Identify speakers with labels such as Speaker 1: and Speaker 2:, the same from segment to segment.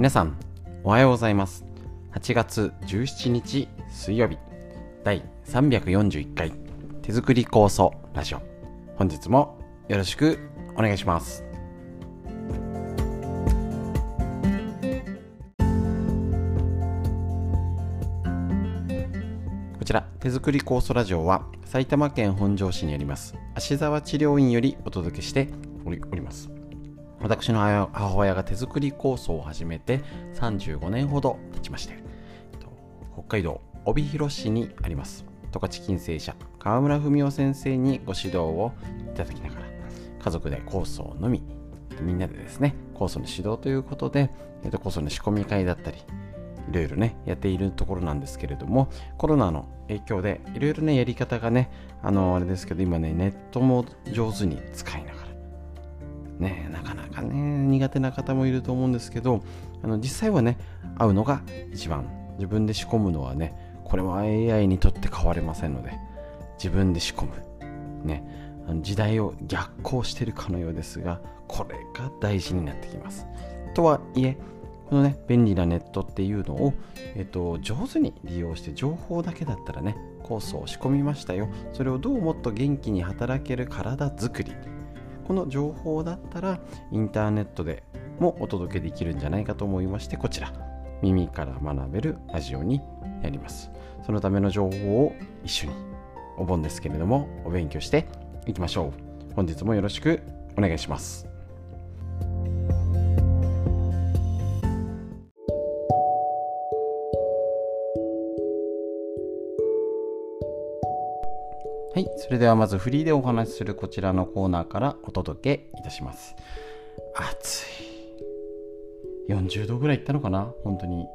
Speaker 1: 皆さんおはようございます。8月17日水曜日第341回手作り構想ラジオ。本日もよろしくお願いします。こちら手作り酵素ラジオは埼玉県本庄市にあります芦沢治療院よりお届けしております。私の母親が手作り酵素を始めて35年ほど経ちまして北海道帯広市にあります。十勝金星社川村文夫先生にご指導をいただきながら家族で酵素を飲みみんなでですね酵素の指導ということで、えー、と酵素の仕込み会だったりいろいろねやっているところなんですけれどもコロナの影響でいろいろねやり方がねあのあれですけど今ねネットも上手に使いながらねなかなかね苦手な方もいると思うんですけどあの実際はね会うのが一番自分で仕込むのはねこれは AI にとって変われませんので自分で仕込む。ね。あの時代を逆行してるかのようですがこれが大事になってきます。とはいえこのね便利なネットっていうのを、えっと、上手に利用して情報だけだったらね酵素を仕込みましたよ。それをどうもっと元気に働ける体づくり。この情報だったらインターネットでもお届けできるんじゃないかと思いましてこちら。耳から学べるラジオになります。そのための情報を一緒にお盆ですけれどもお勉強していきましょう。本日もよろしくお願いします。はい、それではまずフリーでお話しするこちらのコーナーからお届けいたします。暑い。40度ぐらいいったのかな？本当に。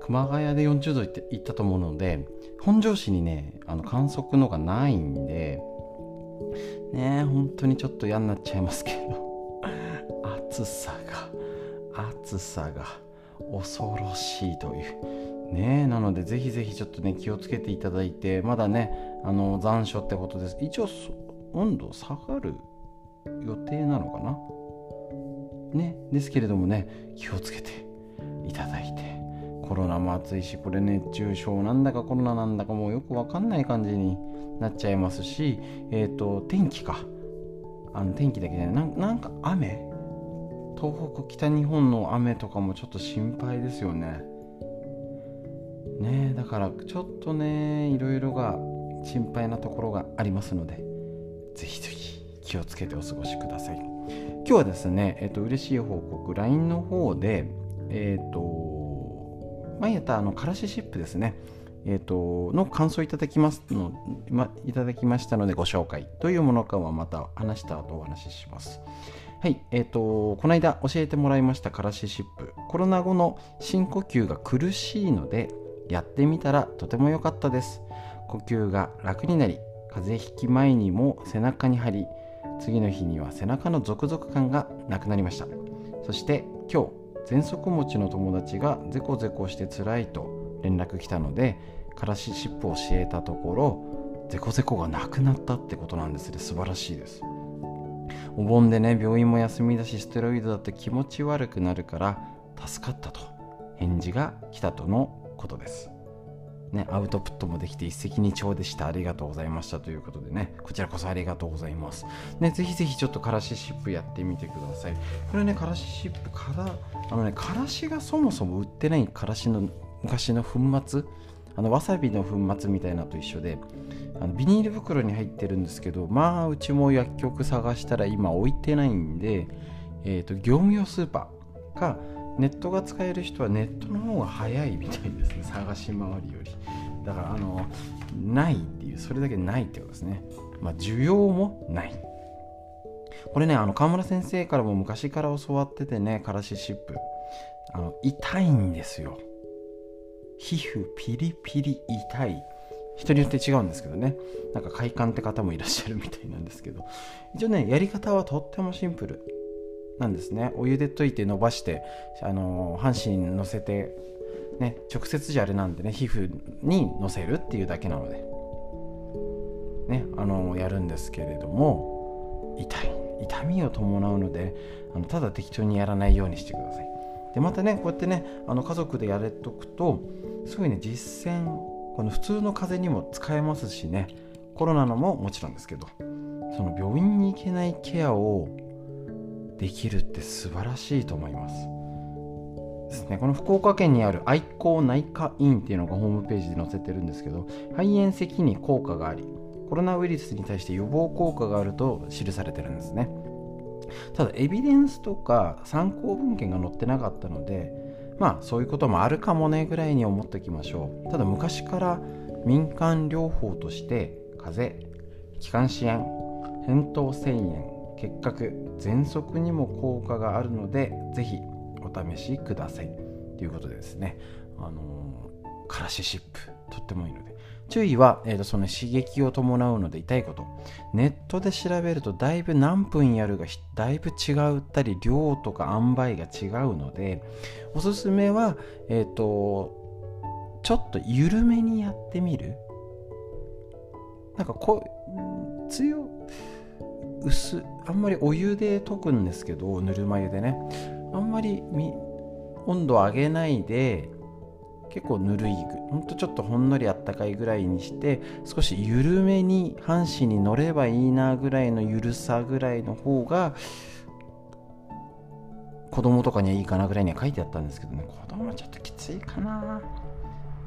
Speaker 1: 熊谷で40度いって行ったと思うので、本庄市にね、あの観測のがないんで、ね本当にちょっと嫌になっちゃいますけど、暑さが、暑さが恐ろしいという。ねなのでぜひぜひちょっとね気をつけていただいてまだねあの残暑ってことです。一応温度下がる予定なのかな？ね。ですけれどもね気をつけていただいて。コロナも暑いしこれ熱中症なんだかコロナなんだかもうよくわかんない感じになっちゃいますしえっ、ー、と天気か。あの天気だけじゃない。なんか雨東北北日本の雨？とかもちょっと心配ですよねねだからちょっとねいろいろが心配なところがありますのでぜひぜひ気をつけてお過ごしください今日はですね、えっ、ー、と嬉しい報告 LINE の方でえっ、ー、と前やったあのからしシップですねえーと、の感想いただきますの、ま、いただきましたのでご紹介というものかはまた話した後お話しします。はい、えっ、ー、と、この間教えてもらいましたからしシップ。コロナ後の深呼吸が苦しいので、やってみたらとても良かったです呼吸が楽になり風邪ひき前にも背中に張り次の日には背中のゾクゾク感がなくなりました。そして今日喘息持ちの友達がゼコゼコして辛いと連絡来たのでからしシップを教えたところゼコゼコがなくなったってことなんですね。素晴らしいです。お盆でね病院も休みだしステロイドだって気持ち悪くなるから助かったと返事が来たとのことです。ね、アウトプットもできて一石二鳥でした。ありがとうございましたということでね、こちらこそありがとうございます。ね、ぜひぜひちょっとからしシップやってみてください。これね、からしシップから、あのね、からしがそもそも売ってないからしの昔の粉末、あのわさびの粉末みたいなと一緒で、あのビニール袋に入ってるんですけど、まあ、うちも薬局探したら今置いてないんで、えっ、ー、と、業務用スーパーか、ネットが使える人はネットの方が早いみたいですね。探し回りより。だからあのないっていうそれだけないってことですね。まあ需要もない。これねあの川村先生からも昔から教わっててねからしシップ。あの痛いんですよ。皮膚ピリピリ痛い。人によって違うんですけどね。なんか快感って方もいらっしゃるみたいなんですけど。一応ねやり方はとってもシンプル。なんですね。お湯で溶いて伸ばしてあの半身乗せて、ね、直接じゃあれなんでね皮膚にのせるっていうだけなので、ね、あのやるんですけれども痛い。痛みを伴うのであのただ適当にやらないようにしてください。でまたねこうやってねあの家族でやれとくとすごいね実践この普通の風邪にも使えますしねコロナのももちろんですけどその病院に行けないケアをできるって素晴らしいと思います。ですね。この福岡県にある愛好内科院っていうのがホームページで載せてるんですけど肺炎咳に効果がありコロナウイルスに対して予防効果があると記されてるんですね。ただエビデンスとか参考文献が載ってなかったのでまあそういうこともあるかもねぐらいに思っておきましょう。ただ昔から民間療法として風邪気管支炎扁桃腺炎結核喘息にも効果があるので是非お試しください。ということでですね。あのー、からし湿布とってもいいので。注意は、えーと、その刺激を伴うので痛いこと。ネットで調べるとだいぶ何分やるがだいぶ違ったり量とか塩梅が違うのでおすすめはえっ、ー、とちょっと緩めにやってみる。なんかこう強薄あんまりお湯で溶くんですけどぬるま湯でね。あんまり温度を上げないで結構ぬるいほんとちょっとほんのりあったかいぐらいにして少し緩めに半紙に乗ればいいなぐらいの緩さぐらいの方が子供とかにはいいかなぐらいには書いてあったんですけどね。子供はちょっときついかな。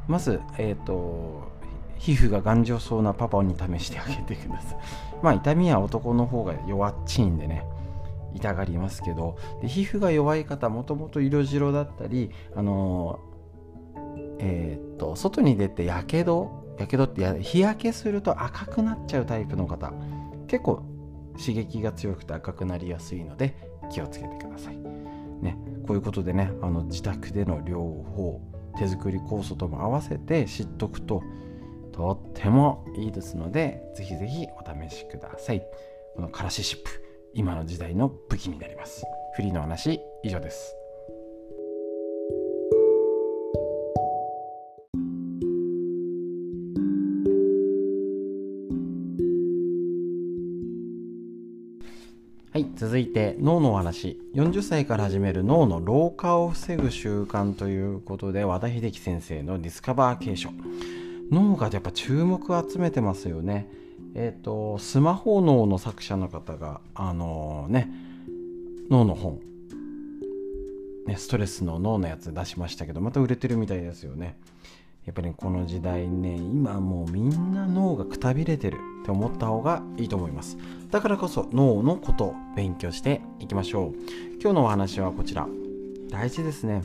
Speaker 1: まずえっ、ー、と皮膚が頑丈そうなパパに試してあげてください。まあ痛みは男の方が弱っちいんでね。痛がりますけど。で皮膚が弱い方もともと色白だったりあのーえー、っと外に出てやけどやけどって日焼けすると赤くなっちゃうタイプの方結構刺激が強くて赤くなりやすいので気をつけてください。ね、こういうことでねあの自宅での療法手作り酵素とも合わせて知っとくととってもいいですのでぜひぜひお試しください。このからし湿布今の時代の武器になります。フリーの話以上です。はい続いて脳の話40歳から始める脳の老化を防ぐ習慣ということで和田秀樹先生のディスカバー継承脳がやっぱ注目を集めてますよね。えっ、ー、とスマホ脳の作者の方があのー、ね脳の本ね、ストレスの脳のやつ出しましたけどまた売れてるみたいですよね。やっぱりこの時代ね今もうみんな脳がくたびれてるって思った方がいいと思います。だからこそ脳のことを勉強していきましょう。今日のお話はこちら。大事ですね。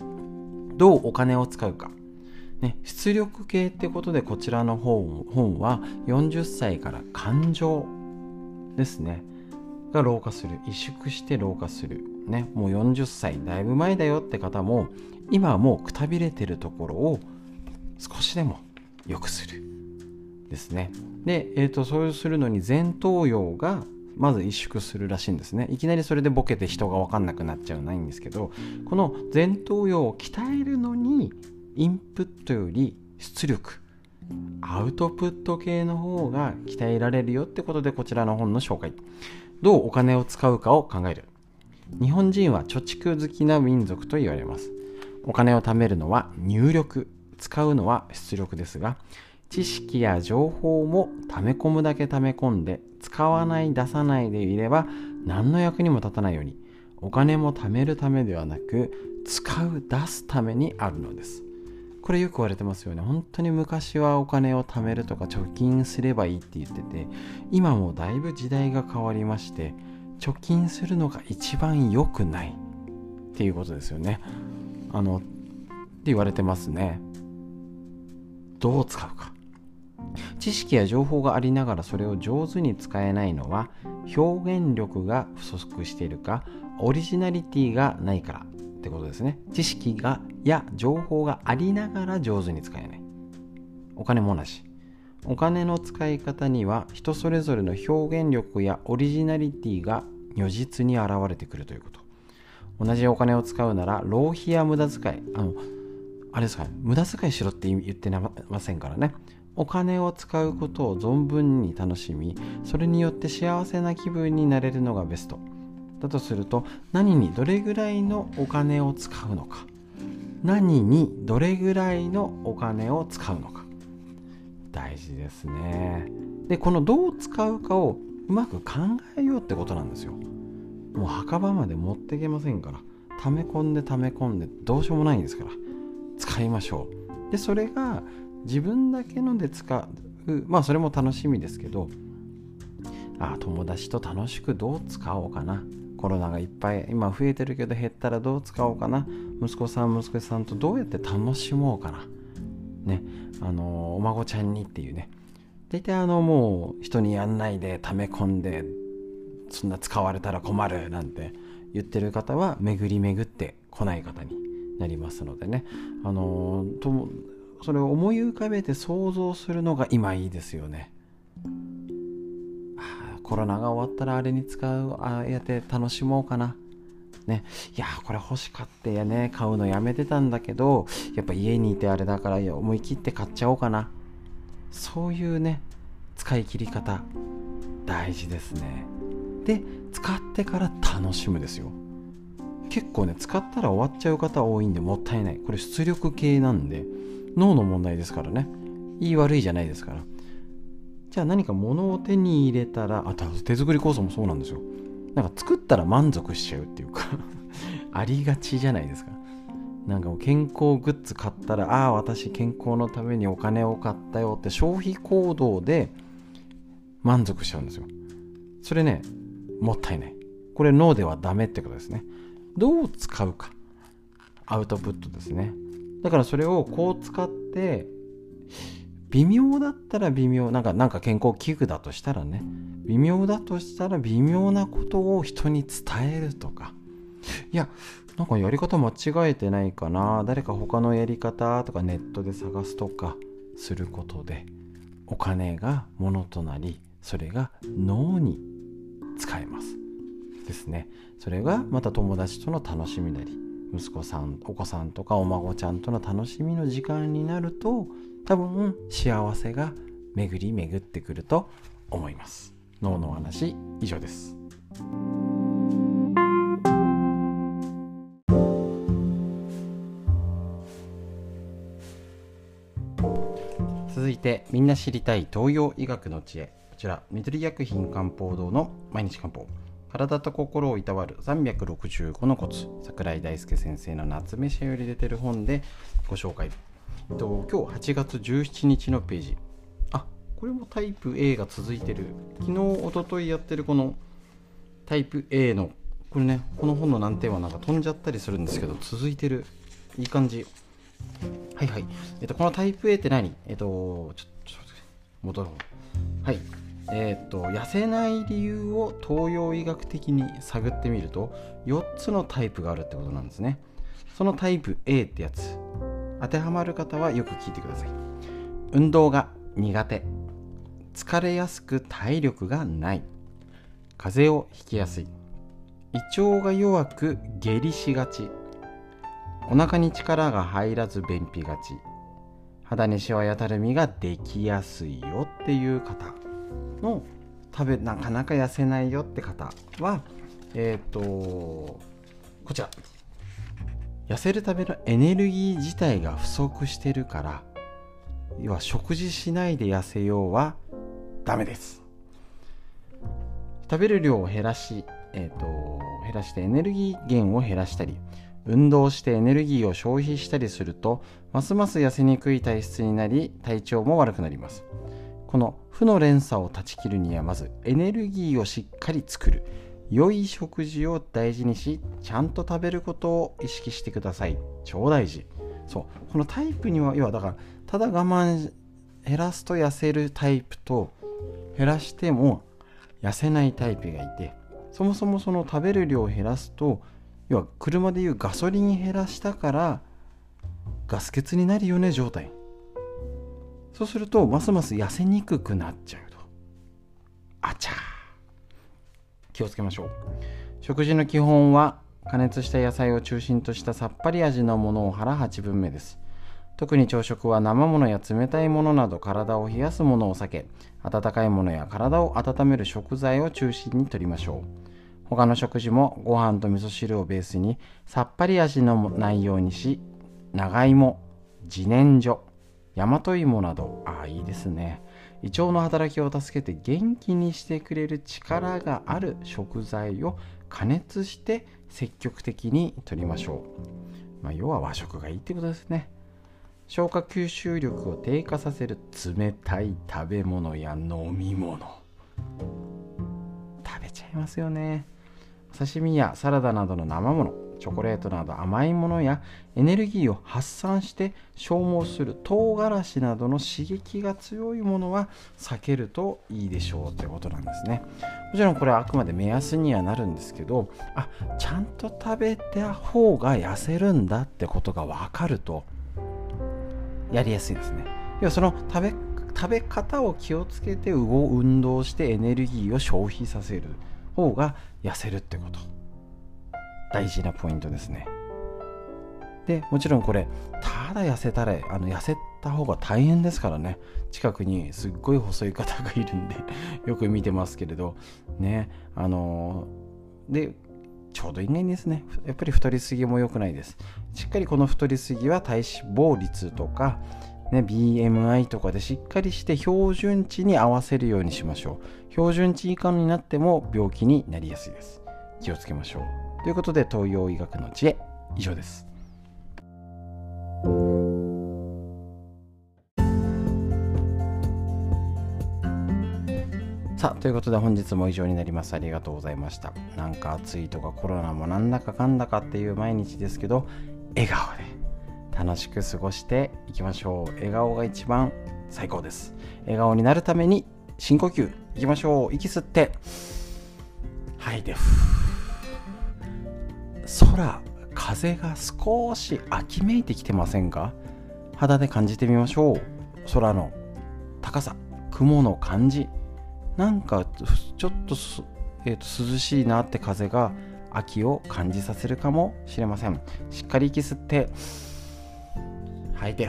Speaker 1: どうお金を使うか。ね、出力系ってことでこちらの本本は40歳から感情ですね。が老化する。萎縮して老化する。ねもう40歳だいぶ前だよって方も今はもうくたびれてるところを少しでも良くする。ですね。で、えーと、そうするのに前頭葉がまず萎縮するらしいんですね。いきなりそれでボケて人が分かんなくなっちゃうないんですけどこの前頭葉を鍛えるのにインプットより出力アウトプット系の方が鍛えられるよってことでこちらの本の紹介。どうお金を使うかを考える。日本人は貯蓄好きな民族と言われます。お金を貯めるのは入力。使うのは出力ですが知識や情報も溜め込むだけ溜め込んで使わない出さないでいれば何の役にも立たないようにお金も貯めるためではなく使う出すためにあるのです。これよく言われてますよね。本当に昔はお金を貯めるとか貯金すればいいって言ってて今もだいぶ時代が変わりまして貯金するのが一番良くないっていうことですよね。あのって言われてますね。どう使うか。知識や情報がありながらそれを上手に使えないのは表現力が不足しているかオリジナリティがないから。ってことですね。知識がや情報がありながら上手に使えない。お金も同じお金の使い方には人それぞれの表現力やオリジナリティが如実に現れてくるということ。同じお金を使うなら浪費や無駄遣い。あのあれですかね、無駄遣いしろって言ってませんからね。お金を使うことを存分に楽しみ、それによって幸せな気分になれるのがベスト。だとすると、何にどれぐらいのお金を使うのか。何にどれぐらいのお金を使うのか。大事ですね。でこのどう使うかをうまく考えようってことなんですよ。もう墓場まで持っていけませんから。溜め込んで溜め込んでどうしようもないんですから。使いましょう。でそれが自分だけので使う。まあそれも楽しみですけどあ友達と楽しくどう使おうかな。コロナがいっぱい今増えてるけど減ったらどう使おうかな。息子さん息子さんとどうやって楽しもうかな。ね。あのお孫ちゃんにっていうね。大体あのもう人にやんないで溜め込んでそんな使われたら困るなんて言ってる方は巡り巡ってこない方になりますのでね。あのとそれを思い浮かべて想像するのが今いいですよね。コロナが終わったらあれに使うああやって楽しもうかな。ね、いやこれ欲しかったやね。買うのやめてたんだけどやっぱ家にいてあれだから思い切って買っちゃおうかな。そういうね使い切り方大事ですね。で使ってから楽しむですよ。結構ね使ったら終わっちゃう方多いんでもったいない。これ出力系なんで脳の問題ですからね。いい悪いじゃないですから。じゃあ何か物を手に入れたらあ手作り酵素もそうなんですよ。なんか作ったら満足しちゃうっていうか ありがちじゃないですか。なんかもう健康グッズ買ったらああ私健康のためにお金を買ったよって消費行動で満足しちゃうんですよ。それねもったいない。これ脳ではダメってことですね。どう使うか。アウトプットですね。だからそれをこう使って微妙だったら微妙なんかなんか健康器具だとしたらね。微妙だとしたら微妙なことを人に伝えるとか。いやなんかやり方間違えてないかな。誰か他のやり方とかネットで探すとかすることでお金がものとなりそれが脳に使えます。ですね。それがまた友達との楽しみなり息子さんお子さんとかお孫ちゃんとの楽しみの時間になると多分幸せが巡り巡ってくると思います。脳のお話以上です。続いてみんな知りたい東洋医学の知恵。こちら緑薬品漢方堂の毎日漢方。体と心をいたわる365のコツ。桜井大輔先生の夏目社より出てる本でご紹介と今日8月17日のページ。あこれもタイプ A が続いてる。昨日おとといやってるこのタイプ A のこれねこの本の難点はなんか飛んじゃったりするんですけど続いてる。いい感じ。はいはい。えっとこのタイプ A って何？えっとちょっと戻ろう。はい。えっと痩せない理由を東洋医学的に探ってみると4つのタイプがあるってことなんですね。そのタイプ A ってやつ。当てはまる方はよく聞いてください。運動が苦手。疲れやすく体力がない。風邪をひきやすい。胃腸が弱く下痢しがち。お腹に力が入らず便秘がち。肌にシワやたるみができやすいよっていう方の食べなかなか痩せないよって方はえっ、ー、とこちら。痩せるためのエネルギー自体が不足してるから要は食事しないで痩せようはダメです。食べる量を減らし、えーと、減らしてエネルギー源を減らしたり運動してエネルギーを消費したりするとますます痩せにくい体質になり体調も悪くなります。この負の連鎖を断ち切るにはまずエネルギーをしっかり作る。良い食事を大事にしちゃんと食べることを意識してください。超大事。そう。このタイプには要はだからただ我慢減らすと痩せるタイプと減らしても痩せないタイプがいてそもそもその食べる量を減らすと要は車でいうガソリン減らしたからガス欠になるよね状態。そうするとますます痩せにくくなっちゃうと。あちゃー。気をつけましょう。食事の基本は加熱した野菜を中心としたさっぱり味のものを腹8分目です。特に朝食は生ものや冷たいものなど体を冷やすものを避け温かいものや体を温める食材を中心にとりましょう。他の食事もご飯と味噌汁をベースにさっぱり味の内容にし長芋自然薯大和芋など。ああいいですね。胃腸の働きを助けて元気にしてくれる力がある食材を加熱して積極的に摂りましょう、まあ、要は和食がいいってことですね。消化吸収力を低下させる冷たい食べ物や飲み物。食べちゃいますよね。刺身やサラダなどの生もの。チョコレートなど甘いものやエネルギーを発散して消耗する唐辛子などの刺激が強いものは避けるといいでしょうということなんですね。もちろんこれはあくまで目安にはなるんですけどあちゃんと食べた方が痩せるんだってことが分かるとやりやすいですね。要はその食べ食べ方を気をつけて運動してエネルギーを消費させる方が痩せるってこと。大事なポイントですね。でもちろんこれただ痩せたらあの痩せた方が大変ですからね。近くにすっごい細い方がいるんで よく見てますけれど。ねあのでちょうどいないんですね。やっぱり太りすぎも良くないです。しっかりこの太りすぎは体脂肪率とかね、BMI とかでしっかりして標準値に合わせるようにしましょう。標準値以下になっても病気になりやすいです。気をつけましょう。ということで東洋医学の知恵。以上です。さあということで本日も以上になります。ありがとうございました。なんか暑いとかコロナもなんだかかんだかっていう毎日ですけど笑顔で楽しく過ごしていきましょう。笑顔が一番最高です。笑顔になるために深呼吸いきましょう。息吸って吐いて空風が少し秋めいてきてませんか？肌で感じてみましょう。空の高さ雲の感じ。なんかちょっと,、えーと涼しいなって風が秋を感じさせるかもしれません。しっかり息吸って吐いて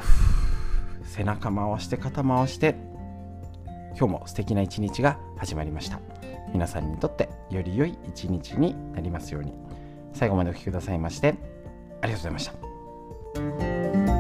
Speaker 1: 背中回して肩回して。今日も素敵な一日が始まりました。皆さんにとってより良い一日になりますように。最後までお聴きくださいましてありがとうございました。